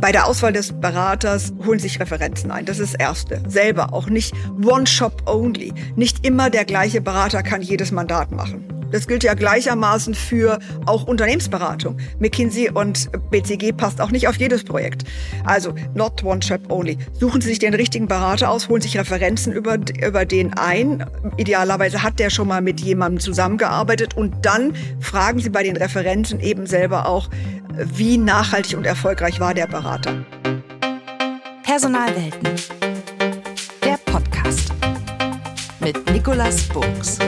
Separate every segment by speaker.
Speaker 1: Bei der Auswahl des Beraters holen sich Referenzen ein. Das ist das Erste. Selber auch nicht One Shop Only. Nicht immer der gleiche Berater kann jedes Mandat machen. Das gilt ja gleichermaßen für auch Unternehmensberatung. McKinsey und BCG passt auch nicht auf jedes Projekt. Also not one shop only. Suchen Sie sich den richtigen Berater aus, holen sich Referenzen über, über den ein. Idealerweise hat der schon mal mit jemandem zusammengearbeitet und dann fragen Sie bei den Referenzen eben selber auch, wie nachhaltig und erfolgreich war der Berater.
Speaker 2: Personalwelten. Der Podcast mit Nicolas Burgs.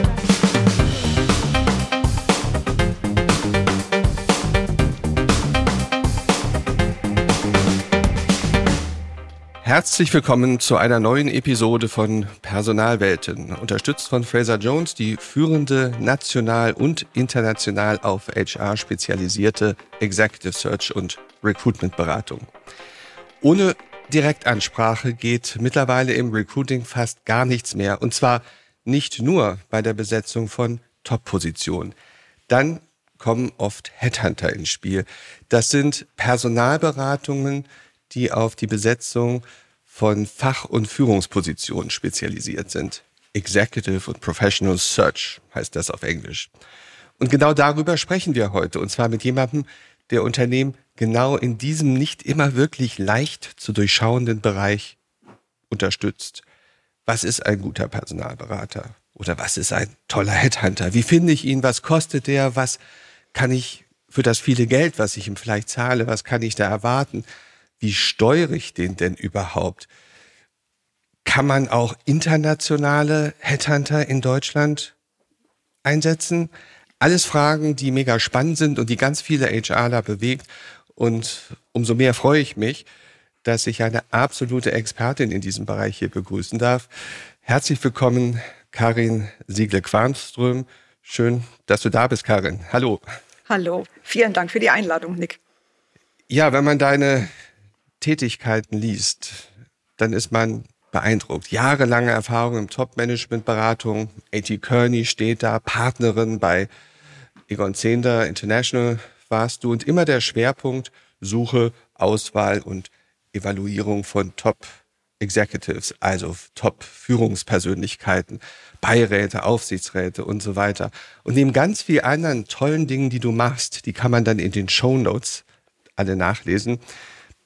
Speaker 3: Herzlich willkommen zu einer neuen Episode von Personalwelten, unterstützt von Fraser Jones, die führende national und international auf HR spezialisierte Executive Search und Recruitment Beratung. Ohne Direktansprache geht mittlerweile im Recruiting fast gar nichts mehr, und zwar nicht nur bei der Besetzung von Top-Positionen. Dann kommen oft Headhunter ins Spiel. Das sind Personalberatungen, die auf die Besetzung von Fach- und Führungspositionen spezialisiert sind. Executive und Professional Search heißt das auf Englisch. Und genau darüber sprechen wir heute, und zwar mit jemandem, der Unternehmen genau in diesem nicht immer wirklich leicht zu durchschauenden Bereich unterstützt. Was ist ein guter Personalberater? Oder was ist ein toller Headhunter? Wie finde ich ihn? Was kostet der? Was kann ich für das viele Geld, was ich ihm vielleicht zahle, was kann ich da erwarten? Wie steuere ich den denn überhaupt? Kann man auch internationale Headhunter in Deutschland einsetzen? Alles Fragen, die mega spannend sind und die ganz viele HRler bewegt. Und umso mehr freue ich mich, dass ich eine absolute Expertin in diesem Bereich hier begrüßen darf. Herzlich willkommen, Karin Siegle-Quarnström. Schön, dass du da bist, Karin. Hallo.
Speaker 1: Hallo. Vielen Dank für die Einladung, Nick.
Speaker 3: Ja, wenn man deine Tätigkeiten liest, dann ist man beeindruckt. Jahrelange Erfahrung im Top-Management-Beratung. A.T. Kearney steht da, Partnerin bei Egon Zehnder International warst du und immer der Schwerpunkt Suche, Auswahl und Evaluierung von Top-Executives, also Top-Führungspersönlichkeiten, Beiräte, Aufsichtsräte und so weiter. Und neben ganz vielen anderen tollen Dingen, die du machst, die kann man dann in den Show Notes alle nachlesen,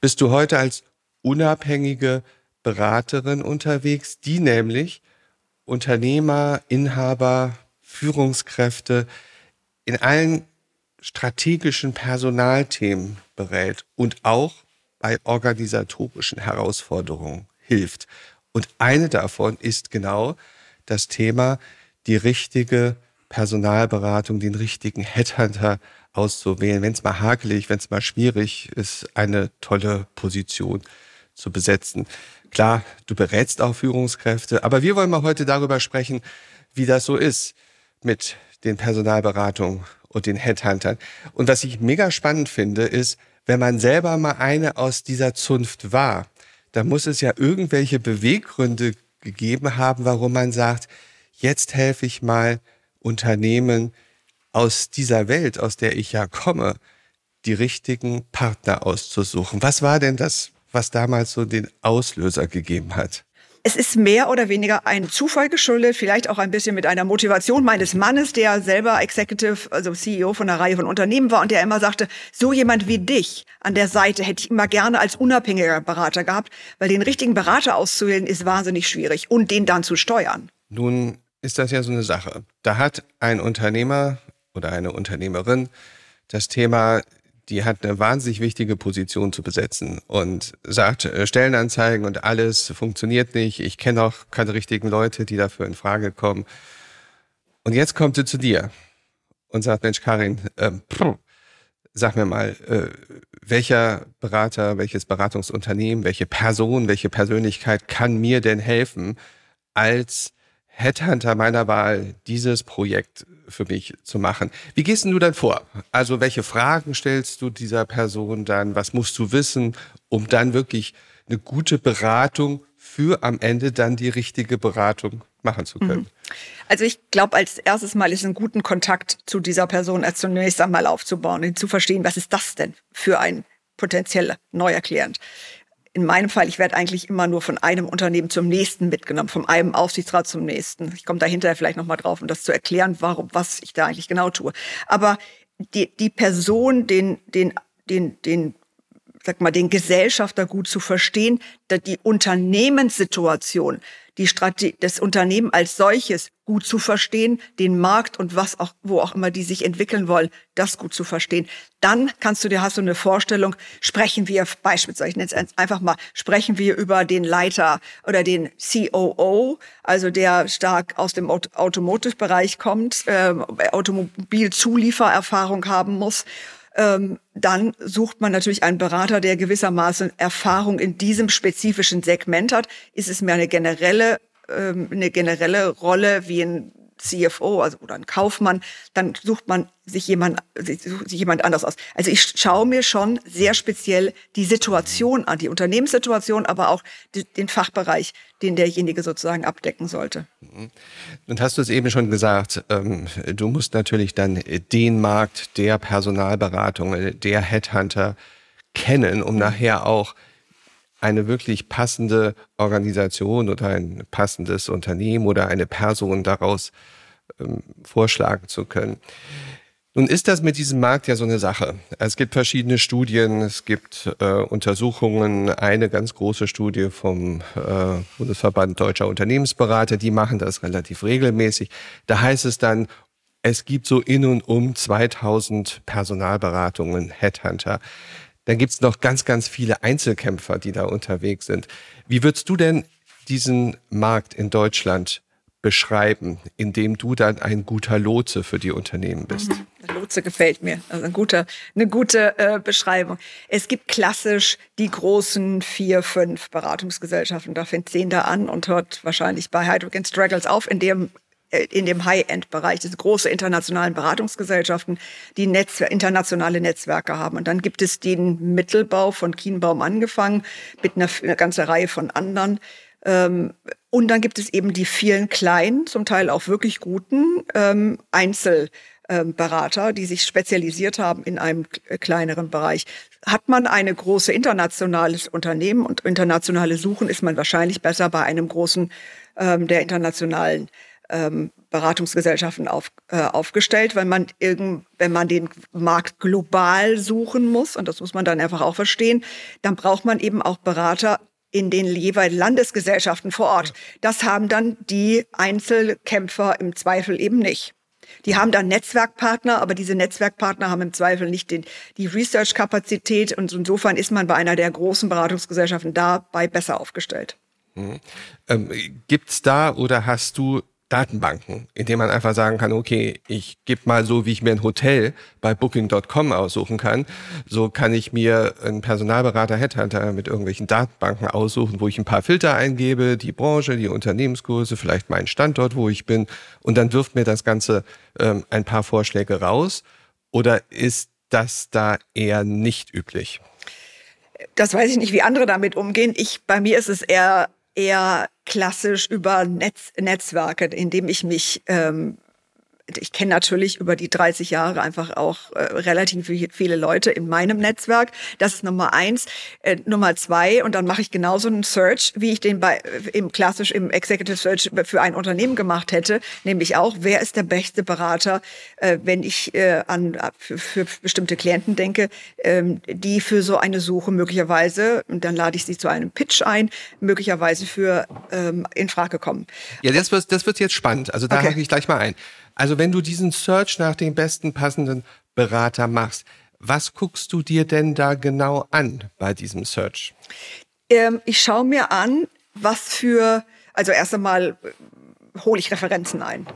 Speaker 3: bist du heute als unabhängige Beraterin unterwegs, die nämlich Unternehmer, Inhaber, Führungskräfte in allen strategischen Personalthemen berät und auch bei organisatorischen Herausforderungen hilft. Und eine davon ist genau das Thema, die richtige Personalberatung, den richtigen Headhunter auszuwählen, wenn es mal hakelig, wenn es mal schwierig ist, eine tolle Position zu besetzen. Klar, du berätst auch Führungskräfte, aber wir wollen mal heute darüber sprechen, wie das so ist mit den Personalberatungen und den Headhuntern. Und was ich mega spannend finde, ist, wenn man selber mal eine aus dieser Zunft war, dann muss es ja irgendwelche Beweggründe gegeben haben, warum man sagt, jetzt helfe ich mal Unternehmen, aus dieser Welt, aus der ich ja komme, die richtigen Partner auszusuchen. Was war denn das, was damals so den Auslöser gegeben hat?
Speaker 1: Es ist mehr oder weniger ein Zufall geschuldet, vielleicht auch ein bisschen mit einer Motivation meines Mannes, der selber Executive, also CEO von einer Reihe von Unternehmen war und der immer sagte, so jemand wie dich an der Seite hätte ich immer gerne als unabhängiger Berater gehabt, weil den richtigen Berater auszuwählen ist wahnsinnig schwierig und den dann zu steuern.
Speaker 3: Nun ist das ja so eine Sache. Da hat ein Unternehmer oder eine Unternehmerin das Thema, die hat eine wahnsinnig wichtige Position zu besetzen und sagt, äh, Stellenanzeigen und alles funktioniert nicht. Ich kenne auch keine richtigen Leute, die dafür in Frage kommen. Und jetzt kommt sie zu dir und sagt, Mensch, Karin, äh, sag mir mal, äh, welcher Berater, welches Beratungsunternehmen, welche Person, welche Persönlichkeit kann mir denn helfen, als Headhunter meiner Wahl dieses Projekt für mich zu machen. Wie gehst du dann vor? Also welche Fragen stellst du dieser Person dann? Was musst du wissen, um dann wirklich eine gute Beratung für am Ende dann die richtige Beratung machen zu können? Mhm.
Speaker 1: Also ich glaube, als erstes Mal ist einen guten Kontakt zu dieser Person als zunächst einmal aufzubauen und zu verstehen, was ist das denn für ein potenziell neuer Klient. In meinem Fall, ich werde eigentlich immer nur von einem Unternehmen zum nächsten mitgenommen, von einem Aufsichtsrat zum nächsten. Ich komme da hinterher vielleicht nochmal drauf, um das zu erklären, warum, was ich da eigentlich genau tue. Aber die, die Person, den, den, den, den sag mal, den Gesellschafter gut zu verstehen, die Unternehmenssituation, die Strategie, das Unternehmen als solches gut zu verstehen, den Markt und was auch, wo auch immer die sich entwickeln wollen, das gut zu verstehen. Dann kannst du dir, hast du eine Vorstellung, sprechen wir beispielsweise, ich nenne es einfach mal, sprechen wir über den Leiter oder den COO, also der stark aus dem Automotive-Bereich kommt, äh, Automobilzuliefererfahrung haben muss ähm, dann sucht man natürlich einen Berater, der gewissermaßen Erfahrung in diesem spezifischen Segment hat. Ist es mehr eine generelle, ähm, eine generelle Rolle wie ein CFO also, oder ein Kaufmann, dann sucht man sich jemand, sich jemand anders aus. Also ich schaue mir schon sehr speziell die Situation an, die Unternehmenssituation, aber auch den Fachbereich, den derjenige sozusagen abdecken sollte.
Speaker 3: Mhm. Und hast du es eben schon gesagt, ähm, du musst natürlich dann den Markt der Personalberatung, der Headhunter kennen, um nachher auch eine wirklich passende Organisation oder ein passendes Unternehmen oder eine Person daraus ähm, vorschlagen zu können. Nun ist das mit diesem Markt ja so eine Sache. Es gibt verschiedene Studien, es gibt äh, Untersuchungen. Eine ganz große Studie vom äh, Bundesverband Deutscher Unternehmensberater, die machen das relativ regelmäßig. Da heißt es dann, es gibt so in und um 2000 Personalberatungen, Headhunter. Dann gibt's noch ganz, ganz viele Einzelkämpfer, die da unterwegs sind. Wie würdest du denn diesen Markt in Deutschland beschreiben, indem du dann ein guter Lotse für die Unternehmen bist? Mhm.
Speaker 1: Lotse gefällt mir. Also ein guter, eine gute äh, Beschreibung. Es gibt klassisch die großen vier, fünf Beratungsgesellschaften. Da fängt zehn da an und hört wahrscheinlich bei Hydrogen Struggles auf, in dem in dem High-End-Bereich, diese große internationalen Beratungsgesellschaften, die Netzwer internationale Netzwerke haben. Und dann gibt es den Mittelbau von Kienbaum angefangen, mit einer, einer ganzen Reihe von anderen. Ähm, und dann gibt es eben die vielen kleinen, zum Teil auch wirklich guten ähm, Einzelberater, die sich spezialisiert haben in einem kleineren Bereich. Hat man eine große internationales Unternehmen und internationale Suchen, ist man wahrscheinlich besser bei einem großen ähm, der internationalen ähm, Beratungsgesellschaften auf, äh, aufgestellt, weil man irgend, wenn man den Markt global suchen muss, und das muss man dann einfach auch verstehen, dann braucht man eben auch Berater in den jeweiligen Landesgesellschaften vor Ort. Das haben dann die Einzelkämpfer im Zweifel eben nicht. Die haben dann Netzwerkpartner, aber diese Netzwerkpartner haben im Zweifel nicht den, die Research-Kapazität und insofern ist man bei einer der großen Beratungsgesellschaften dabei besser aufgestellt.
Speaker 3: Mhm. Ähm, gibt's da oder hast du Datenbanken, in denen man einfach sagen kann, okay, ich gebe mal so, wie ich mir ein Hotel bei Booking.com aussuchen kann, so kann ich mir einen Personalberater Headhunter mit irgendwelchen Datenbanken aussuchen, wo ich ein paar Filter eingebe, die Branche, die Unternehmensgröße, vielleicht meinen Standort, wo ich bin, und dann wirft mir das Ganze ähm, ein paar Vorschläge raus. Oder ist das da eher nicht üblich?
Speaker 1: Das weiß ich nicht, wie andere damit umgehen. Ich, bei mir ist es eher eher klassisch über Netz, Netzwerke, indem ich mich ähm, ich kenne natürlich über die 30 Jahre einfach auch äh, relativ viele Leute in meinem Netzwerk. Das ist Nummer eins. Äh, Nummer zwei, und dann mache ich genauso einen Search, wie ich den bei äh, im klassisch im Executive Search für ein Unternehmen gemacht hätte, nämlich auch, wer ist der beste Berater, äh, wenn ich äh, an äh, für, für bestimmte Klienten denke, ähm, die für so eine Suche möglicherweise, und dann lade ich sie zu einem Pitch ein, möglicherweise für ähm, in Frage kommen.
Speaker 3: Ja, das wird das wird jetzt spannend. Also da okay. hake ich gleich mal ein. Also wenn du diesen Search nach dem besten passenden Berater machst, was guckst du dir denn da genau an bei diesem Search?
Speaker 1: Ähm, ich schaue mir an, was für, also erst einmal äh, hole ich Referenzen ein.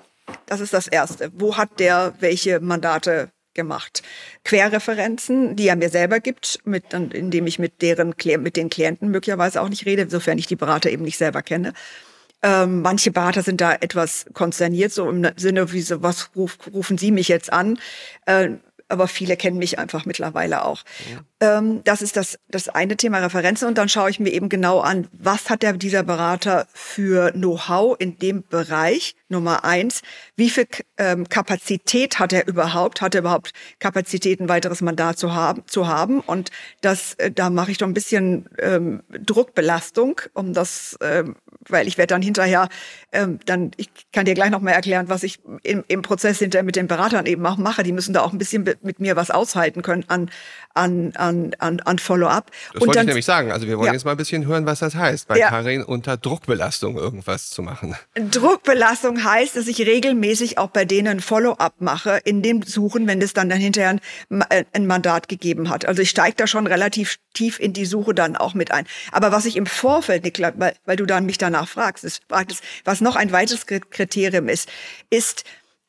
Speaker 1: Das ist das Erste. Wo hat der welche Mandate gemacht? Querreferenzen, die er mir selber gibt, mit, indem ich mit deren mit den Klienten möglicherweise auch nicht rede, insofern ich die Berater eben nicht selber kenne. Ähm, manche Berater sind da etwas konsterniert, so im Sinne, wie so, was ruf, rufen Sie mich jetzt an? Äh, aber viele kennen mich einfach mittlerweile auch. Ja. Ähm, das ist das, das eine Thema Referenzen und dann schaue ich mir eben genau an, was hat der, dieser Berater für Know-how in dem Bereich, Nummer eins. Wie viel ähm, Kapazität hat er überhaupt? Hat er überhaupt Kapazität, ein weiteres Mandat zu haben? Zu haben? Und das, äh, da mache ich doch ein bisschen ähm, Druckbelastung, um das, ähm, weil ich werde dann hinterher, ähm, dann ich kann dir gleich noch mal erklären, was ich im, im Prozess hinterher mit den Beratern eben auch mache. Die müssen da auch ein bisschen mit mir was aushalten können an an an an, an Follow-up.
Speaker 3: Das wollte ich nämlich sagen. Also wir wollen ja. jetzt mal ein bisschen hören, was das heißt, bei ja. Karin unter Druckbelastung irgendwas zu machen.
Speaker 1: Druckbelastung heißt, dass ich regelmäßig auch bei denen Follow-up mache in dem Suchen, wenn es dann, dann hinterher ein, äh, ein Mandat gegeben hat. Also ich steige da schon relativ tief in die Suche dann auch mit ein. Aber was ich im Vorfeld, Niklas, weil, weil du dann mich danach fragst, ist, was noch ein weiteres Kriterium ist, ist,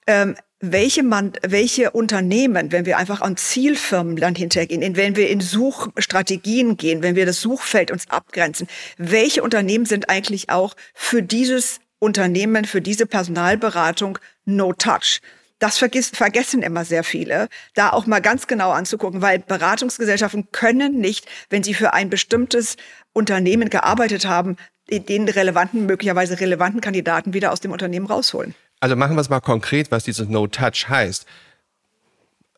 Speaker 1: ähm, welche, man, welche Unternehmen, wenn wir einfach an Zielfirmen dann hintergehen, wenn wir in Suchstrategien gehen, wenn wir das Suchfeld uns abgrenzen, welche Unternehmen sind eigentlich auch für dieses Unternehmen, für diese Personalberatung no touch? Das vergessen immer sehr viele, da auch mal ganz genau anzugucken, weil Beratungsgesellschaften können nicht, wenn sie für ein bestimmtes Unternehmen gearbeitet haben, den relevanten, möglicherweise relevanten Kandidaten wieder aus dem Unternehmen rausholen.
Speaker 3: Also machen wir es mal konkret, was dieses No-Touch heißt.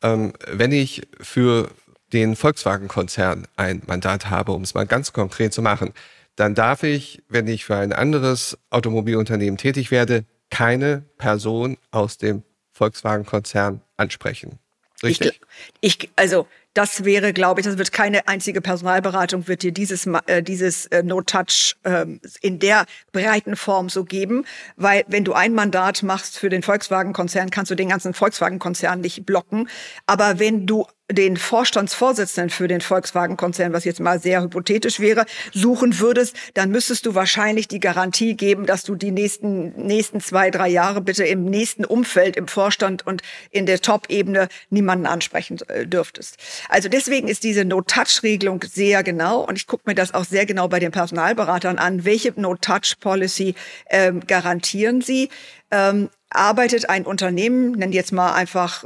Speaker 3: Ähm, wenn ich für den Volkswagen-Konzern ein Mandat habe, um es mal ganz konkret zu machen, dann darf ich, wenn ich für ein anderes Automobilunternehmen tätig werde, keine Person aus dem Volkswagen-Konzern ansprechen. Richtig?
Speaker 1: Ich, ich, also das wäre, glaube ich, das wird keine einzige Personalberatung wird dir dieses äh, dieses äh, No Touch äh, in der breiten Form so geben, weil wenn du ein Mandat machst für den Volkswagen Konzern, kannst du den ganzen Volkswagen Konzern nicht blocken, aber wenn du den Vorstandsvorsitzenden für den Volkswagen-Konzern, was jetzt mal sehr hypothetisch wäre, suchen würdest, dann müsstest du wahrscheinlich die Garantie geben, dass du die nächsten, nächsten zwei, drei Jahre bitte im nächsten Umfeld, im Vorstand und in der Top-Ebene niemanden ansprechen äh, dürftest. Also deswegen ist diese No-Touch-Regelung sehr genau und ich gucke mir das auch sehr genau bei den Personalberatern an. Welche No-Touch-Policy ähm, garantieren sie? Ähm, arbeitet ein Unternehmen, nennen jetzt mal einfach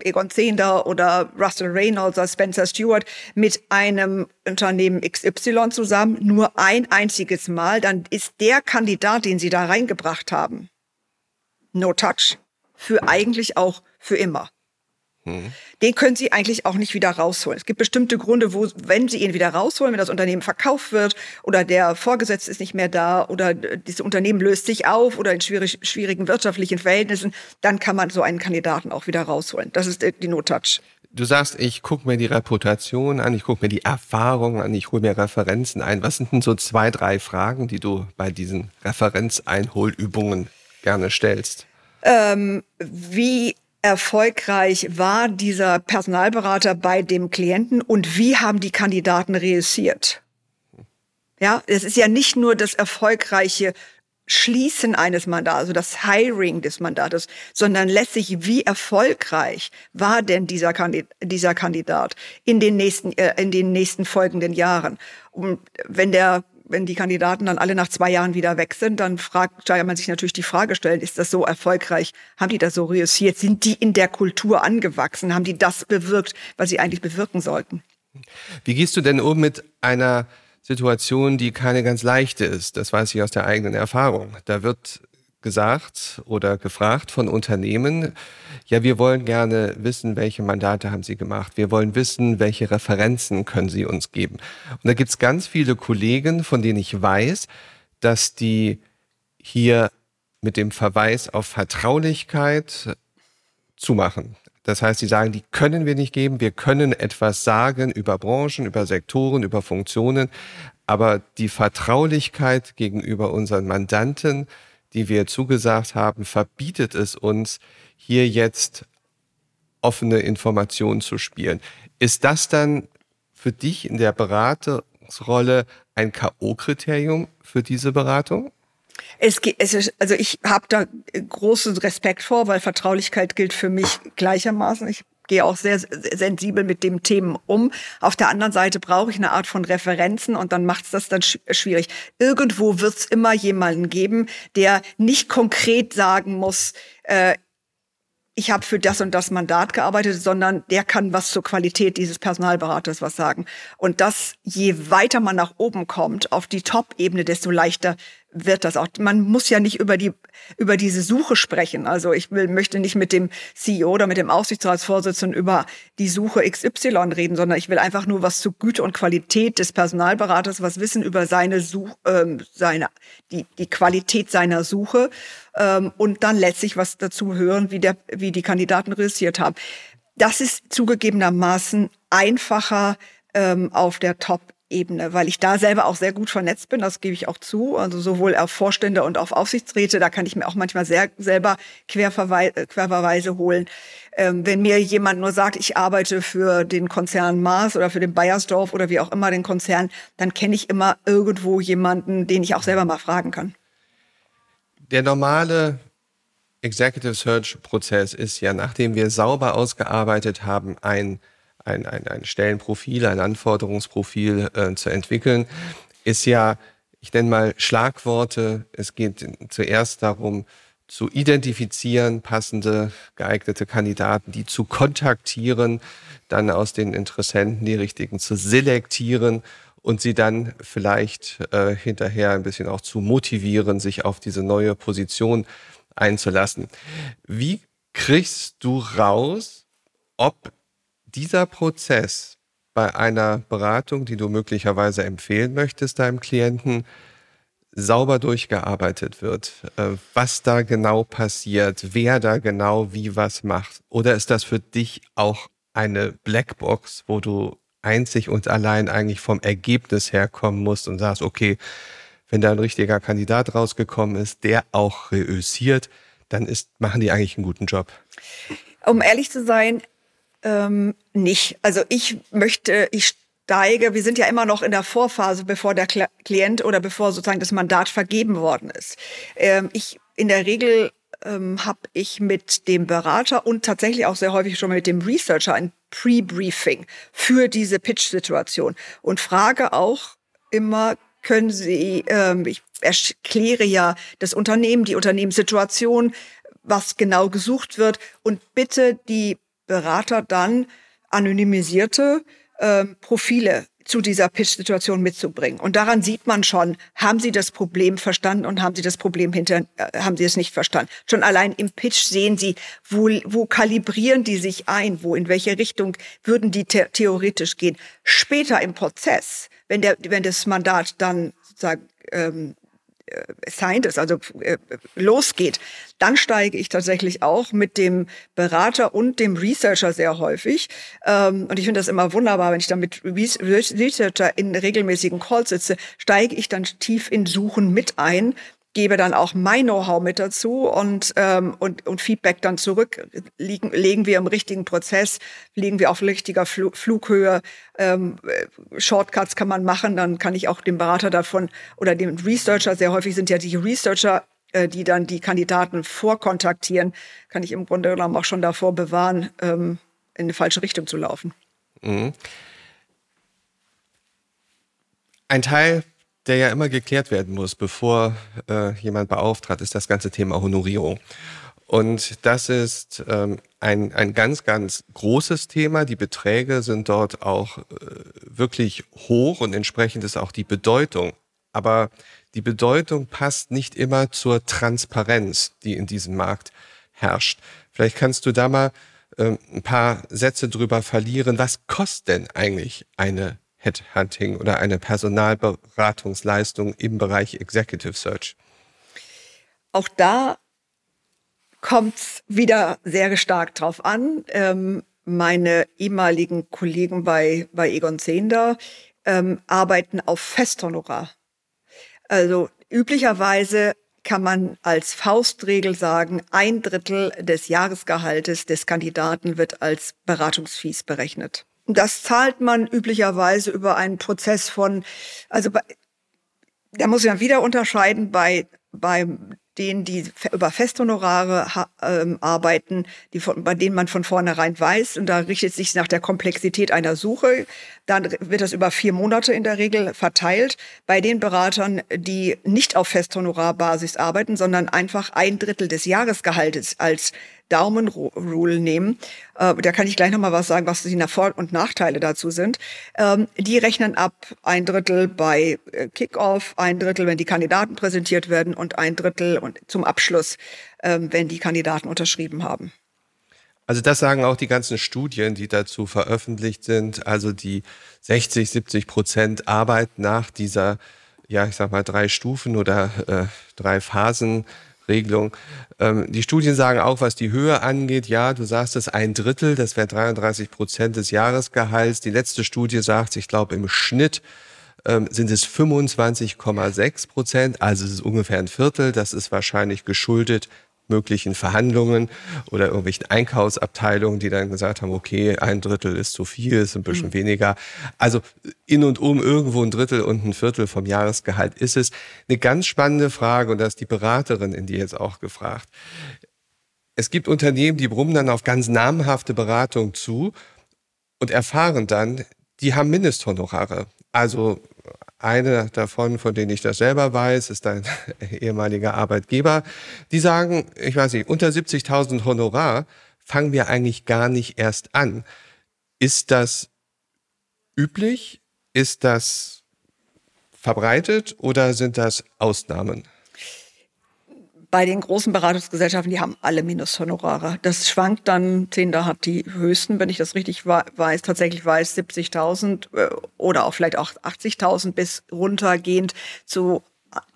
Speaker 1: Egon Zehnder oder Russell Reynolds oder Spencer Stewart mit einem Unternehmen XY zusammen, nur ein einziges Mal, dann ist der Kandidat, den sie da reingebracht haben, no touch, für eigentlich auch für immer. Mhm. Den können Sie eigentlich auch nicht wieder rausholen. Es gibt bestimmte Gründe, wo, wenn Sie ihn wieder rausholen, wenn das Unternehmen verkauft wird oder der Vorgesetzte ist nicht mehr da oder dieses Unternehmen löst sich auf oder in schwierig, schwierigen wirtschaftlichen Verhältnissen, dann kann man so einen Kandidaten auch wieder rausholen. Das ist die No-Touch.
Speaker 3: Du sagst, ich gucke mir die Reputation an, ich gucke mir die Erfahrungen an, ich hole mir Referenzen ein. Was sind denn so zwei, drei Fragen, die du bei diesen Referenzeinholübungen gerne stellst?
Speaker 1: Ähm, wie erfolgreich war dieser Personalberater bei dem Klienten und wie haben die Kandidaten reüssiert? Ja, es ist ja nicht nur das erfolgreiche Schließen eines Mandats, also das Hiring des Mandates, sondern letztlich, wie erfolgreich war denn dieser Kandidat, dieser Kandidat in den nächsten, äh, in den nächsten folgenden Jahren? Und wenn der wenn die Kandidaten dann alle nach zwei Jahren wieder weg sind, dann fragt, man sich natürlich die Frage stellen, ist das so erfolgreich? Haben die das so reüssiert? Sind die in der Kultur angewachsen? Haben die das bewirkt, was sie eigentlich bewirken sollten?
Speaker 3: Wie gehst du denn um mit einer Situation, die keine ganz leichte ist? Das weiß ich aus der eigenen Erfahrung. Da wird gesagt oder gefragt von Unternehmen, ja, wir wollen gerne wissen, welche Mandate haben Sie gemacht. Wir wollen wissen, welche Referenzen können Sie uns geben. Und da gibt es ganz viele Kollegen, von denen ich weiß, dass die hier mit dem Verweis auf Vertraulichkeit zumachen. Das heißt, sie sagen, die können wir nicht geben. Wir können etwas sagen über Branchen, über Sektoren, über Funktionen. Aber die Vertraulichkeit gegenüber unseren Mandanten, die wir zugesagt haben, verbietet es uns, hier jetzt offene Informationen zu spielen. Ist das dann für dich in der Beratungsrolle ein K.O.-Kriterium für diese Beratung?
Speaker 1: Es, es also ich habe da großen Respekt vor, weil Vertraulichkeit gilt für mich gleichermaßen. Ich gehe auch sehr sensibel mit dem Themen um. Auf der anderen Seite brauche ich eine Art von Referenzen und dann macht es das dann schwierig. Irgendwo wird es immer jemanden geben, der nicht konkret sagen muss, äh, ich habe für das und das Mandat gearbeitet, sondern der kann was zur Qualität dieses Personalberaters was sagen. Und das, je weiter man nach oben kommt, auf die Top-Ebene, desto leichter wird das auch. Man muss ja nicht über die über diese Suche sprechen. Also ich will, möchte nicht mit dem CEO oder mit dem Aufsichtsratsvorsitzenden über die Suche XY reden, sondern ich will einfach nur was zur Güte und Qualität des Personalberaters, was wissen über seine Suche, ähm, seine die die Qualität seiner Suche ähm, und dann letztlich was dazu hören, wie der wie die Kandidaten reüssiert haben. Das ist zugegebenermaßen einfacher ähm, auf der Top Ebene, weil ich da selber auch sehr gut vernetzt bin, das gebe ich auch zu. Also sowohl auf Vorstände und auf Aufsichtsräte, da kann ich mir auch manchmal sehr selber Querverweise, äh, Querverweise holen. Ähm, wenn mir jemand nur sagt, ich arbeite für den Konzern Mars oder für den Bayersdorf oder wie auch immer den Konzern, dann kenne ich immer irgendwo jemanden, den ich auch selber mal fragen kann.
Speaker 3: Der normale Executive Search Prozess ist ja, nachdem wir sauber ausgearbeitet haben, ein ein, ein, ein Stellenprofil, ein Anforderungsprofil äh, zu entwickeln, ist ja, ich nenne mal Schlagworte. Es geht zuerst darum, zu identifizieren, passende, geeignete Kandidaten, die zu kontaktieren, dann aus den Interessenten die richtigen zu selektieren und sie dann vielleicht äh, hinterher ein bisschen auch zu motivieren, sich auf diese neue Position einzulassen. Wie kriegst du raus, ob dieser Prozess bei einer Beratung, die du möglicherweise empfehlen möchtest deinem Klienten, sauber durchgearbeitet wird, äh, was da genau passiert, wer da genau wie was macht? Oder ist das für dich auch eine Blackbox, wo du einzig und allein eigentlich vom Ergebnis herkommen musst und sagst, okay, wenn da ein richtiger Kandidat rausgekommen ist, der auch reüssiert, dann ist, machen die eigentlich einen guten Job.
Speaker 1: Um ehrlich zu sein, ähm, nicht. Also ich möchte, ich steige, wir sind ja immer noch in der Vorphase, bevor der Klient oder bevor sozusagen das Mandat vergeben worden ist. Ähm, ich in der Regel ähm, habe ich mit dem Berater und tatsächlich auch sehr häufig schon mit dem Researcher ein Pre-Briefing für diese Pitch-Situation und frage auch immer, können Sie, ähm, ich erkläre ja das Unternehmen, die Unternehmenssituation, was genau gesucht wird und bitte die Berater dann anonymisierte äh, Profile zu dieser Pitch-Situation mitzubringen. Und daran sieht man schon, haben Sie das Problem verstanden und haben Sie das Problem hinter, äh, haben Sie es nicht verstanden. Schon allein im Pitch sehen Sie, wo, wo kalibrieren die sich ein, wo, in welche Richtung würden die the theoretisch gehen. Später im Prozess, wenn der, wenn das Mandat dann sozusagen ähm, assigned ist, also äh, losgeht, dann steige ich tatsächlich auch mit dem Berater und dem Researcher sehr häufig. Ähm, und ich finde das immer wunderbar, wenn ich dann mit Researcher in regelmäßigen Calls sitze, steige ich dann tief in Suchen mit ein, gebe dann auch mein Know-how mit dazu und, ähm, und, und Feedback dann zurück. Liegen, legen wir im richtigen Prozess, liegen wir auf richtiger Fl Flughöhe, ähm, äh, Shortcuts kann man machen, dann kann ich auch dem Berater davon oder dem Researcher, sehr häufig sind ja die Researcher, äh, die dann die Kandidaten vorkontaktieren, kann ich im Grunde genommen auch schon davor bewahren, ähm, in eine falsche Richtung zu laufen. Mhm.
Speaker 3: Ein Teil der ja immer geklärt werden muss, bevor äh, jemand beauftragt, ist das ganze Thema Honorierung. Und das ist ähm, ein, ein ganz, ganz großes Thema. Die Beträge sind dort auch äh, wirklich hoch und entsprechend ist auch die Bedeutung. Aber die Bedeutung passt nicht immer zur Transparenz, die in diesem Markt herrscht. Vielleicht kannst du da mal äh, ein paar Sätze drüber verlieren. Was kostet denn eigentlich eine Headhunting oder eine Personalberatungsleistung im Bereich Executive Search?
Speaker 1: Auch da kommt es wieder sehr stark drauf an. Ähm, meine ehemaligen Kollegen bei, bei Egon Zehnder ähm, arbeiten auf Festhonorar. Also üblicherweise kann man als Faustregel sagen, ein Drittel des Jahresgehaltes des Kandidaten wird als Beratungsfees berechnet. Das zahlt man üblicherweise über einen Prozess von, also bei, da muss man wieder unterscheiden bei, bei denen, die über Festhonorare ähm, arbeiten, die von, bei denen man von vornherein weiß, und da richtet sich nach der Komplexität einer Suche, dann wird das über vier Monate in der Regel verteilt. Bei den Beratern, die nicht auf Festhonorarbasis arbeiten, sondern einfach ein Drittel des Jahresgehaltes als Daumen-Rule nehmen, äh, da kann ich gleich nochmal was sagen, was die Vor- und Nachteile dazu sind. Ähm, die rechnen ab ein Drittel bei äh, Kickoff, ein Drittel, wenn die Kandidaten präsentiert werden und ein Drittel und zum Abschluss, ähm, wenn die Kandidaten unterschrieben haben.
Speaker 3: Also das sagen auch die ganzen Studien, die dazu veröffentlicht sind. Also die 60, 70 Prozent Arbeit nach dieser, ja, ich sag mal, drei Stufen oder äh, drei Phasen Regelung. Ähm, die Studien sagen auch, was die Höhe angeht, ja, du sagst es ein Drittel, das wäre 33 Prozent des Jahresgehalts. Die letzte Studie sagt, ich glaube im Schnitt ähm, sind es 25,6 Prozent, also es ist ungefähr ein Viertel. Das ist wahrscheinlich geschuldet möglichen Verhandlungen oder irgendwelchen Einkaufsabteilungen, die dann gesagt haben, okay, ein Drittel ist zu viel, ist ein bisschen mhm. weniger. Also in und um irgendwo ein Drittel und ein Viertel vom Jahresgehalt ist es. Eine ganz spannende Frage und da ist die Beraterin in die jetzt auch gefragt. Es gibt Unternehmen, die brummen dann auf ganz namhafte Beratung zu und erfahren dann, die haben Mindesthonorare. Also eine davon, von denen ich das selber weiß, ist ein ehemaliger Arbeitgeber. Die sagen, ich weiß nicht, unter 70.000 Honorar fangen wir eigentlich gar nicht erst an. Ist das üblich? Ist das verbreitet oder sind das Ausnahmen?
Speaker 1: Bei den großen Beratungsgesellschaften, die haben alle Minushonorare. Das schwankt dann, Zehnder hat die höchsten, wenn ich das richtig weiß, tatsächlich weiß, 70.000 äh, oder auch vielleicht auch 80.000 bis runtergehend zu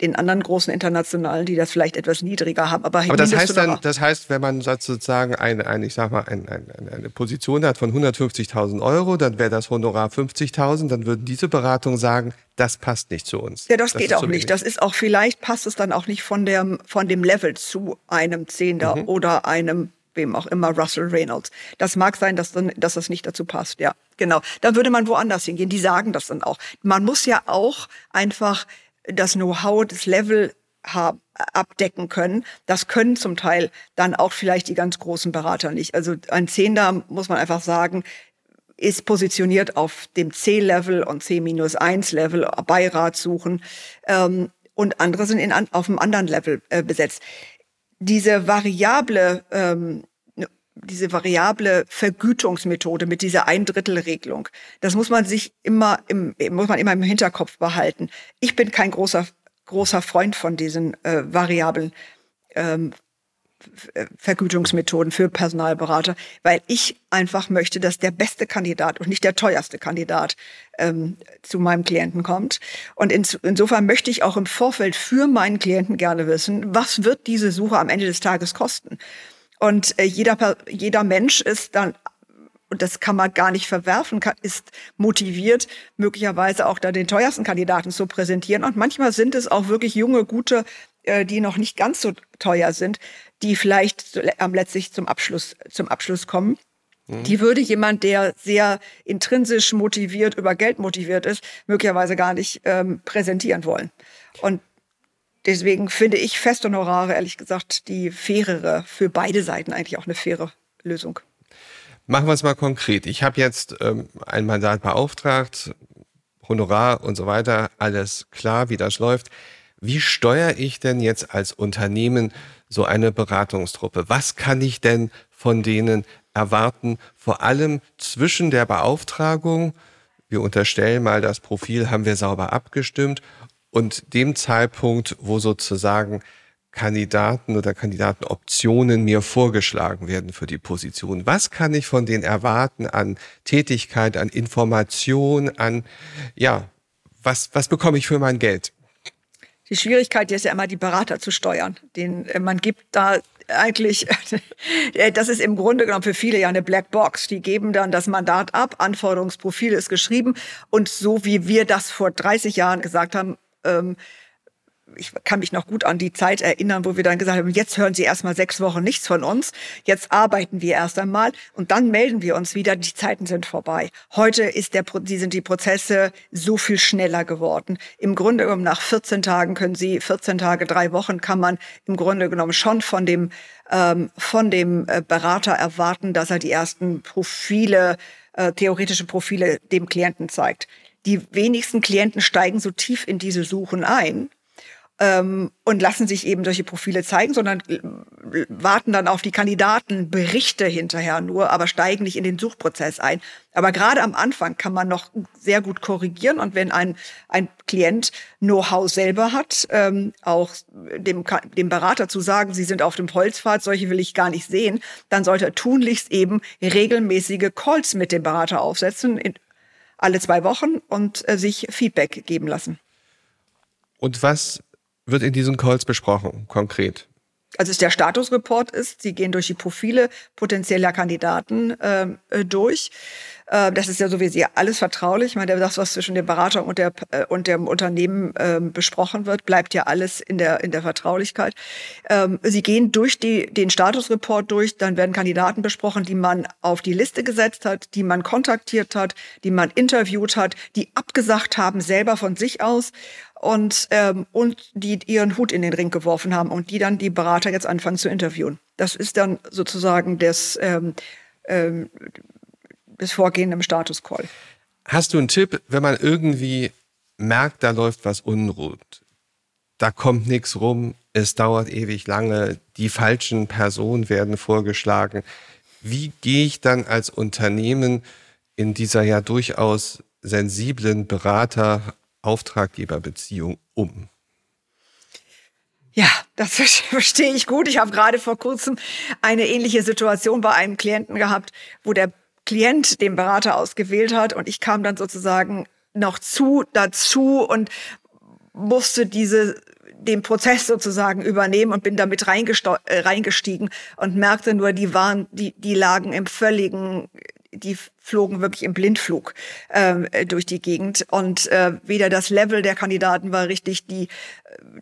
Speaker 1: den anderen großen internationalen, die das vielleicht etwas niedriger haben.
Speaker 3: Aber, aber das heißt dann, das heißt, wenn man sozusagen eine, eine ich sag mal, eine, eine, eine Position hat von 150.000 Euro, dann wäre das Honorar 50.000, dann würden diese Beratungen sagen, das passt nicht zu uns.
Speaker 1: Ja, das, das geht auch nicht. Das ist auch, vielleicht passt es dann auch nicht von dem, von dem Level zu einem Zehnder mhm. oder einem wem auch immer, Russell Reynolds. Das mag sein, dass, dann, dass das nicht dazu passt, ja. Genau. Dann würde man woanders hingehen. Die sagen das dann auch. Man muss ja auch einfach das Know-how, das Level haben, abdecken können. Das können zum Teil dann auch vielleicht die ganz großen Berater nicht. Also ein Zehner, muss man einfach sagen, ist positioniert auf dem C-Level und C-1-Level, Beirat suchen. Ähm, und andere sind in, auf einem anderen Level äh, besetzt. Diese variable ähm, diese variable Vergütungsmethode mit dieser Eindrittelregelung. Das muss man sich immer im, muss man immer im Hinterkopf behalten. Ich bin kein großer, großer Freund von diesen äh, variablen ähm, Vergütungsmethoden für Personalberater, weil ich einfach möchte, dass der beste Kandidat und nicht der teuerste Kandidat ähm, zu meinem Klienten kommt. Und ins, insofern möchte ich auch im Vorfeld für meinen Klienten gerne wissen, was wird diese Suche am Ende des Tages kosten. Und äh, jeder, jeder Mensch ist dann und das kann man gar nicht verwerfen, ist motiviert, möglicherweise auch da den teuersten Kandidaten zu präsentieren. Und manchmal sind es auch wirklich junge, gute, äh, die noch nicht ganz so teuer sind, die vielleicht am letztlich zum Abschluss, zum Abschluss kommen. Mhm. Die würde jemand, der sehr intrinsisch motiviert, über Geld motiviert ist, möglicherweise gar nicht ähm, präsentieren wollen. Und Deswegen finde ich Festhonorare, ehrlich gesagt, die fairere, für beide Seiten eigentlich auch eine faire Lösung.
Speaker 3: Machen wir es mal konkret. Ich habe jetzt ähm, ein Mandat beauftragt, Honorar und so weiter, alles klar, wie das läuft. Wie steuere ich denn jetzt als Unternehmen so eine Beratungstruppe? Was kann ich denn von denen erwarten? Vor allem zwischen der Beauftragung, wir unterstellen mal, das Profil haben wir sauber abgestimmt und dem Zeitpunkt, wo sozusagen Kandidaten oder Kandidatenoptionen mir vorgeschlagen werden für die Position. Was kann ich von denen erwarten an Tätigkeit, an Information, an, ja, was, was bekomme ich für mein Geld?
Speaker 1: Die Schwierigkeit ist ja immer, die Berater zu steuern. Den, äh, man gibt da eigentlich, äh, das ist im Grunde genommen für viele ja eine Blackbox. Die geben dann das Mandat ab, Anforderungsprofil ist geschrieben und so wie wir das vor 30 Jahren gesagt haben, ähm, ich kann mich noch gut an die Zeit erinnern, wo wir dann gesagt haben, jetzt hören Sie erstmal sechs Wochen nichts von uns, jetzt arbeiten wir erst einmal und dann melden wir uns wieder, die Zeiten sind vorbei. Heute ist der, sind die Prozesse so viel schneller geworden. Im Grunde genommen nach 14 Tagen können Sie, 14 Tage, drei Wochen kann man im Grunde genommen schon von dem, ähm, von dem äh, Berater erwarten, dass er die ersten Profile, äh, theoretische Profile dem Klienten zeigt die wenigsten Klienten steigen so tief in diese Suchen ein. ähm, und lassen sich eben solche Profile zeigen, sondern äh, warten dann auf die Kandidatenberichte hinterher nur, aber steigen nicht in den Suchprozess ein. Aber gerade am Anfang kann man noch sehr gut korrigieren und wenn ein, ein Klient Know-how selber hat, ähm, auch dem, dem Berater zu sagen, Sie sind auf dem Holzpfad, solche will ich gar nicht sehen, dann sollte er tunlichst eben regelmäßige Calls mit dem Berater aufsetzen, in, alle zwei Wochen und äh, sich Feedback geben lassen.
Speaker 3: Und was wird in diesen Calls besprochen, konkret?
Speaker 1: Also es der Statusreport ist, Sie gehen durch die Profile potenzieller Kandidaten ähm, äh, durch. Äh, das ist ja sowieso alles vertraulich. Ich meine, das, was zwischen dem Berater und, der, äh, und dem Unternehmen äh, besprochen wird, bleibt ja alles in der, in der Vertraulichkeit. Ähm, Sie gehen durch die, den Statusreport durch, dann werden Kandidaten besprochen, die man auf die Liste gesetzt hat, die man kontaktiert hat, die man interviewt hat, die abgesagt haben, selber von sich aus und, ähm, und die ihren Hut in den Ring geworfen haben und die dann die Berater jetzt anfangen zu interviewen. Das ist dann sozusagen das, ähm, ähm, das Vorgehen im Status Call.
Speaker 3: Hast du einen Tipp, wenn man irgendwie merkt, da läuft was unruht, da kommt nichts rum, es dauert ewig lange, die falschen Personen werden vorgeschlagen. Wie gehe ich dann als Unternehmen in dieser ja durchaus sensiblen Berater Auftraggeberbeziehung um?
Speaker 1: Ja, das verstehe ich gut. Ich habe gerade vor kurzem eine ähnliche Situation bei einem Klienten gehabt, wo der Klient den Berater ausgewählt hat. Und ich kam dann sozusagen noch zu dazu und musste diese den Prozess sozusagen übernehmen und bin damit äh, reingestiegen und merkte nur, die waren, die, die lagen im völligen die flogen wirklich im Blindflug ähm, durch die Gegend und äh, weder das Level der Kandidaten war richtig, die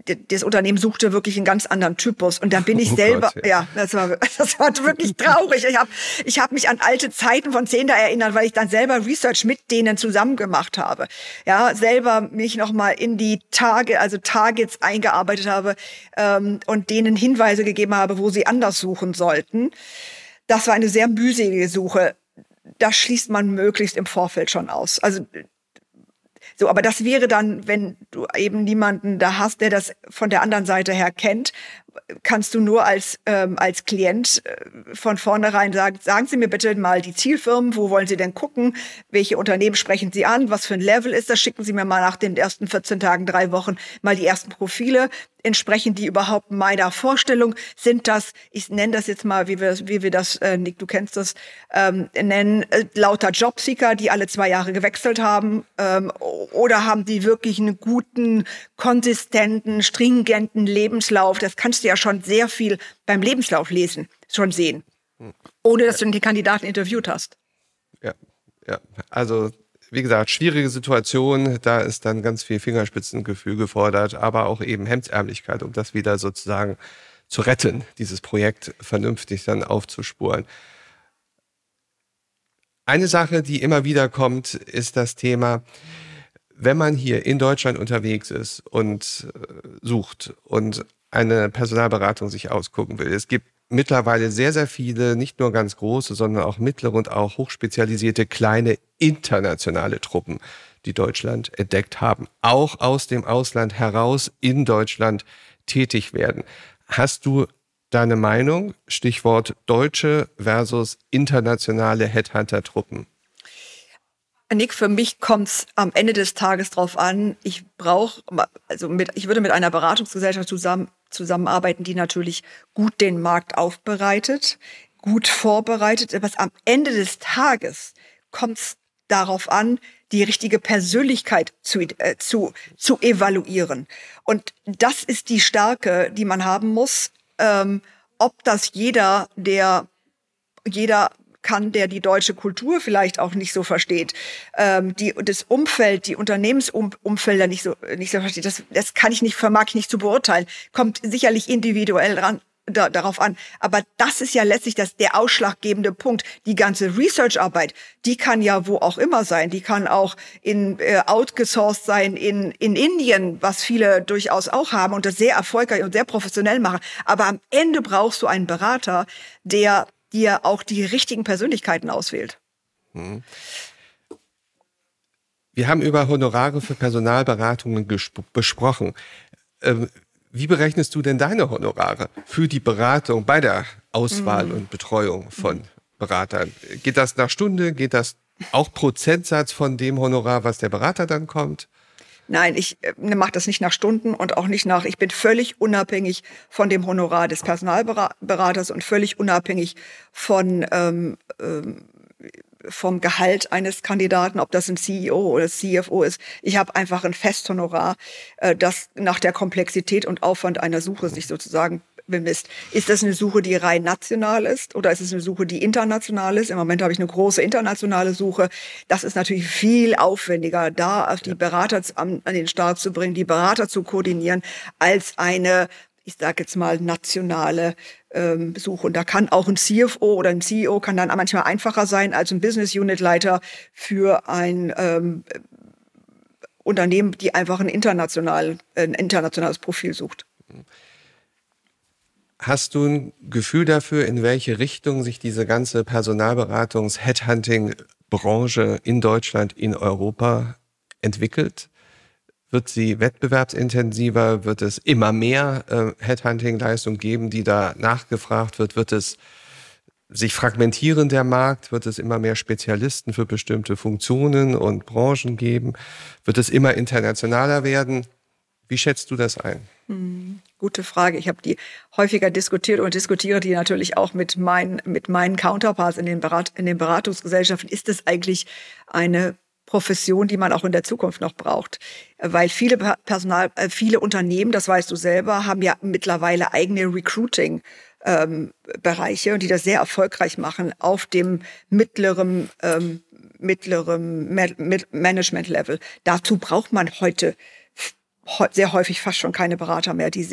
Speaker 1: äh, das Unternehmen suchte wirklich einen ganz anderen Typus und da bin ich oh selber, Gott, ja. ja, das war das war wirklich traurig. Ich habe ich hab mich an alte Zeiten von Zehnder erinnert, weil ich dann selber Research mit denen zusammen gemacht habe. Ja, selber mich noch mal in die Tage, also Targets eingearbeitet habe ähm, und denen Hinweise gegeben habe, wo sie anders suchen sollten. Das war eine sehr mühselige Suche das schließt man möglichst im Vorfeld schon aus. Also so, aber das wäre dann, wenn du eben niemanden da hast, der das von der anderen Seite her kennt, kannst du nur als, ähm, als Klient äh, von vornherein sagen, sagen Sie mir bitte mal die Zielfirmen, wo wollen Sie denn gucken, welche Unternehmen sprechen Sie an, was für ein Level ist das, schicken Sie mir mal nach den ersten 14 Tagen, drei Wochen mal die ersten Profile, entsprechen die überhaupt meiner Vorstellung? Sind das, ich nenne das jetzt mal, wie wir, wie wir das, äh, Nick, du kennst das, ähm, nennen, äh, lauter Jobseeker, die alle zwei Jahre gewechselt haben? Ähm, oder haben die wirklich einen guten, konsistenten, stringenten Lebenslauf? Das kannst du ja schon sehr viel beim Lebenslauf lesen, schon sehen. Ohne dass du den Kandidaten interviewt hast.
Speaker 3: Ja, ja. Also wie gesagt, schwierige Situation, da ist dann ganz viel Fingerspitzengefühl gefordert, aber auch eben Hemdsärmlichkeit, um das wieder sozusagen zu retten, dieses Projekt vernünftig dann aufzuspuren. Eine Sache, die immer wieder kommt, ist das Thema, wenn man hier in Deutschland unterwegs ist und äh, sucht und eine Personalberatung sich ausgucken will. Es gibt mittlerweile sehr, sehr viele, nicht nur ganz große, sondern auch mittlere und auch hochspezialisierte kleine internationale Truppen, die Deutschland entdeckt haben, auch aus dem Ausland heraus in Deutschland tätig werden. Hast du deine Meinung? Stichwort deutsche versus internationale Headhunter-Truppen.
Speaker 1: Nick, für mich kommt es am Ende des Tages drauf an. Ich brauche, also mit, ich würde mit einer Beratungsgesellschaft zusammen zusammenarbeiten, die natürlich gut den Markt aufbereitet, gut vorbereitet. Aber am Ende des Tages kommt es darauf an, die richtige Persönlichkeit zu, äh, zu, zu evaluieren. Und das ist die Stärke, die man haben muss. Ähm, ob das jeder, der jeder kann, der die deutsche Kultur vielleicht auch nicht so versteht, ähm, die das Umfeld, die Unternehmensumfelder nicht so nicht so versteht. Das, das kann ich nicht, vermag ich nicht zu beurteilen. Kommt sicherlich individuell ran, da, darauf an. Aber das ist ja letztlich das, der ausschlaggebende Punkt. Die ganze Research-Arbeit, die kann ja wo auch immer sein. Die kann auch in äh, outgesourced sein in, in Indien, was viele durchaus auch haben und das sehr erfolgreich und sehr professionell machen. Aber am Ende brauchst du einen Berater, der dir auch die richtigen Persönlichkeiten auswählt. Hm.
Speaker 3: Wir haben über Honorare für Personalberatungen besprochen. Ähm, wie berechnest du denn deine Honorare für die Beratung bei der Auswahl mhm. und Betreuung von Beratern? Geht das nach Stunde? Geht das auch Prozentsatz von dem Honorar, was der Berater dann kommt?
Speaker 1: Nein, ich äh, mache das nicht nach Stunden und auch nicht nach, ich bin völlig unabhängig von dem Honorar des Personalberaters und völlig unabhängig von ähm, ähm, vom Gehalt eines Kandidaten, ob das ein CEO oder CFO ist. Ich habe einfach ein Festhonorar, äh, das nach der Komplexität und Aufwand einer Suche sich sozusagen bemisst. Ist das eine Suche, die rein national ist oder ist es eine Suche, die international ist? Im Moment habe ich eine große internationale Suche. Das ist natürlich viel aufwendiger, da auf die Berater an, an den Start zu bringen, die Berater zu koordinieren, als eine ich sage jetzt mal, nationale ähm, Suche. Und da kann auch ein CFO oder ein CEO kann dann manchmal einfacher sein als ein Business Unit Leiter für ein ähm, Unternehmen, die einfach ein, international, ein internationales Profil sucht.
Speaker 3: Hast du ein Gefühl dafür, in welche Richtung sich diese ganze Personalberatungs-Headhunting-Branche in Deutschland, in Europa entwickelt? Wird sie wettbewerbsintensiver? Wird es immer mehr äh, Headhunting-Leistung geben, die da nachgefragt wird? Wird es sich fragmentieren der Markt? Wird es immer mehr Spezialisten für bestimmte Funktionen und Branchen geben? Wird es immer internationaler werden? Wie schätzt du das ein?
Speaker 1: Gute Frage. Ich habe die häufiger diskutiert und diskutiere die natürlich auch mit meinen, mit meinen Counterparts in den, Berat, in den Beratungsgesellschaften. Ist es eigentlich eine Profession, die man auch in der Zukunft noch braucht. Weil viele Personal, äh, viele Unternehmen, das weißt du selber, haben ja mittlerweile eigene Recruiting. Ähm, Bereiche, die das sehr erfolgreich machen auf dem mittleren, ähm, mittleren Management-Level. Dazu braucht man heute sehr häufig fast schon keine Berater mehr, die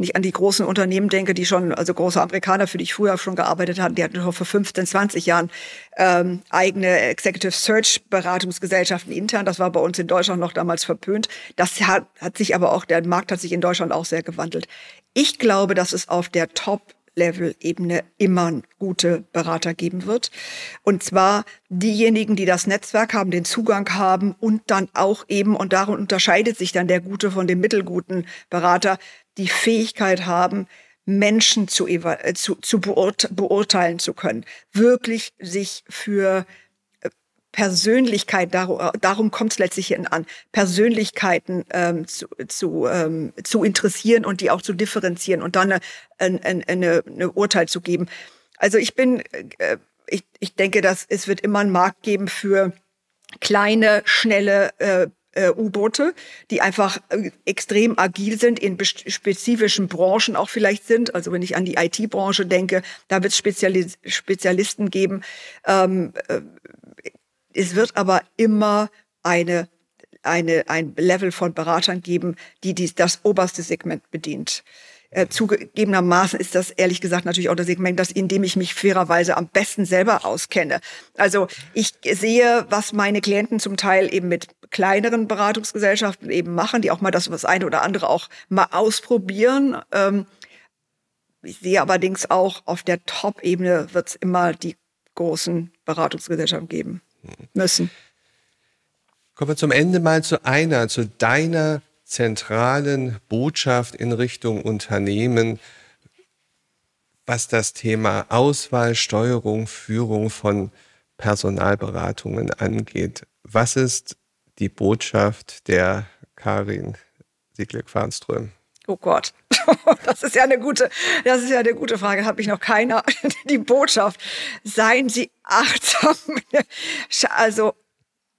Speaker 1: wenn ich an die großen Unternehmen denke, die schon, also große Amerikaner, für die ich früher schon gearbeitet habe, die hatten schon vor 15, 20 Jahren ähm, eigene Executive Search Beratungsgesellschaften intern. Das war bei uns in Deutschland noch damals verpönt. Das hat, hat sich aber auch, der Markt hat sich in Deutschland auch sehr gewandelt. Ich glaube, dass es auf der Top Level-Ebene immer gute Berater geben wird. Und zwar diejenigen, die das Netzwerk haben, den Zugang haben und dann auch eben, und darin unterscheidet sich dann der gute von dem mittelguten Berater, die Fähigkeit haben, Menschen zu, äh, zu, zu beurteilen zu können, wirklich sich für Persönlichkeit, darum, darum kommt es letztlich an, Persönlichkeiten ähm, zu, zu, ähm, zu interessieren und die auch zu differenzieren und dann eine, eine, eine, eine Urteil zu geben. Also ich bin, äh, ich, ich denke, dass es wird immer einen Markt geben für kleine, schnelle äh, äh, U-Boote, die einfach äh, extrem agil sind, in spezifischen Branchen auch vielleicht sind. Also wenn ich an die IT-Branche denke, da wird es Spezialis Spezialisten geben. Ähm, äh, es wird aber immer eine, eine, ein Level von Beratern geben, die dies, das oberste Segment bedient. Äh, zugegebenermaßen ist das ehrlich gesagt natürlich auch das Segment, das, in dem ich mich fairerweise am besten selber auskenne. Also ich sehe, was meine Klienten zum Teil eben mit kleineren Beratungsgesellschaften eben machen, die auch mal das was eine oder andere auch mal ausprobieren. Ähm, ich sehe allerdings auch, auf der Top-Ebene wird es immer die großen Beratungsgesellschaften geben müssen.
Speaker 3: Kommen wir zum Ende mal zu einer, zu deiner zentralen Botschaft in Richtung Unternehmen, was das Thema Auswahl, Steuerung, Führung von Personalberatungen angeht. Was ist die Botschaft der Karin Siegleck-Farnström?
Speaker 1: Oh Gott, das ist ja eine gute, das ist ja eine gute Frage. Habe ich noch keiner. Die Botschaft: Seien Sie achtsam. Also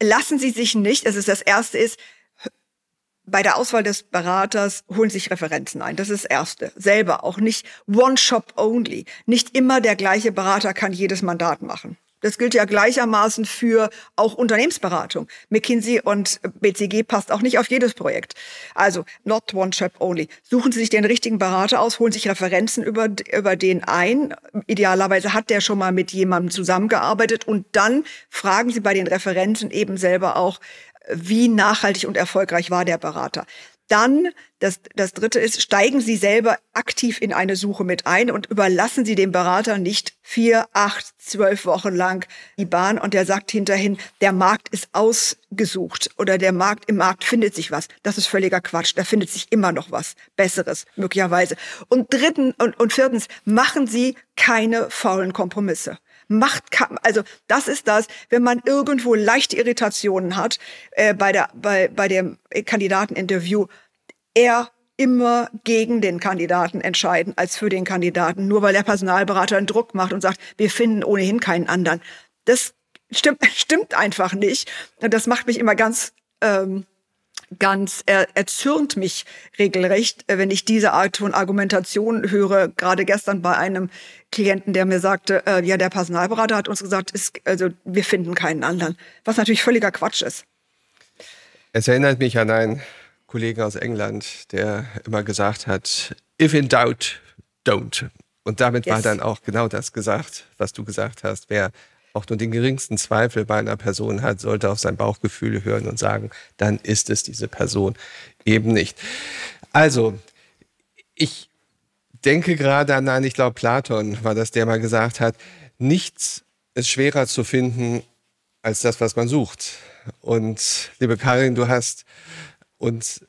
Speaker 1: lassen Sie sich nicht. Das ist das Erste ist bei der Auswahl des Beraters holen sich Referenzen ein. Das ist das Erste. Selber auch nicht One Shop Only. Nicht immer der gleiche Berater kann jedes Mandat machen. Das gilt ja gleichermaßen für auch Unternehmensberatung. McKinsey und BCG passt auch nicht auf jedes Projekt. Also not one shop only. Suchen Sie sich den richtigen Berater aus, holen sich Referenzen über, über den ein. Idealerweise hat der schon mal mit jemandem zusammengearbeitet und dann fragen Sie bei den Referenzen eben selber auch, wie nachhaltig und erfolgreich war der Berater. Dann, das, das dritte ist, steigen Sie selber aktiv in eine Suche mit ein und überlassen Sie dem Berater nicht vier, acht, zwölf Wochen lang die Bahn und der sagt hinterhin, der Markt ist ausgesucht oder der Markt, im Markt findet sich was. Das ist völliger Quatsch. Da findet sich immer noch was Besseres, möglicherweise. Und dritten und, und viertens, machen Sie keine faulen Kompromisse macht, also das ist das, wenn man irgendwo leichte Irritationen hat äh, bei, der, bei, bei dem Kandidateninterview, er immer gegen den Kandidaten entscheiden als für den Kandidaten, nur weil der Personalberater einen Druck macht und sagt, wir finden ohnehin keinen anderen. Das stimmt, stimmt einfach nicht. Und das macht mich immer ganz ähm, ganz, er, erzürnt mich regelrecht, äh, wenn ich diese Art von Argumentation höre. Gerade gestern bei einem Klienten, der mir sagte, äh, ja, der Personalberater hat uns gesagt, ist, also wir finden keinen anderen. Was natürlich völliger Quatsch ist.
Speaker 3: Es erinnert mich an einen Kollegen aus England, der immer gesagt hat, if in doubt, don't. Und damit yes. war dann auch genau das gesagt, was du gesagt hast. Wer auch nur den geringsten Zweifel bei einer Person hat, sollte auf sein Bauchgefühl hören und sagen, dann ist es diese Person eben nicht. Also, ich denke gerade an einen, ich glaube Platon war das, der mal gesagt hat, nichts ist schwerer zu finden als das, was man sucht. Und liebe Karin, du hast uns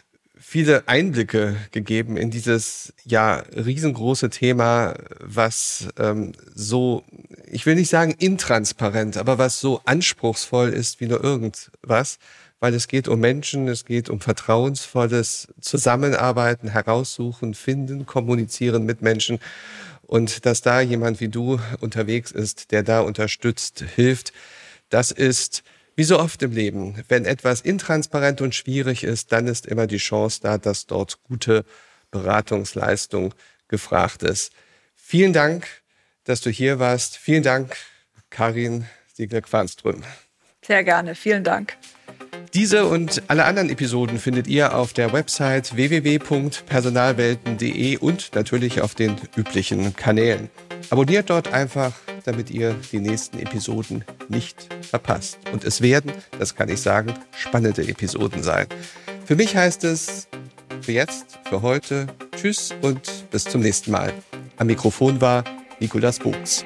Speaker 3: viele Einblicke gegeben in dieses ja riesengroße Thema, was ähm, so, ich will nicht sagen intransparent, aber was so anspruchsvoll ist wie nur irgendwas, weil es geht um Menschen, es geht um vertrauensvolles Zusammenarbeiten, heraussuchen, finden, kommunizieren mit Menschen. Und dass da jemand wie du unterwegs ist, der da unterstützt, hilft, das ist wie so oft im Leben, wenn etwas intransparent und schwierig ist, dann ist immer die Chance da, dass dort gute Beratungsleistung gefragt ist. Vielen Dank, dass du hier warst. Vielen Dank, Karin Siegler-Quanström.
Speaker 1: Sehr gerne, vielen Dank.
Speaker 3: Diese und alle anderen Episoden findet ihr auf der Website www.personalwelten.de und natürlich auf den üblichen Kanälen. Abonniert dort einfach damit ihr die nächsten Episoden nicht verpasst. Und es werden, das kann ich sagen, spannende Episoden sein. Für mich heißt es für jetzt, für heute, tschüss und bis zum nächsten Mal. Am Mikrofon war Nikolas Buchs.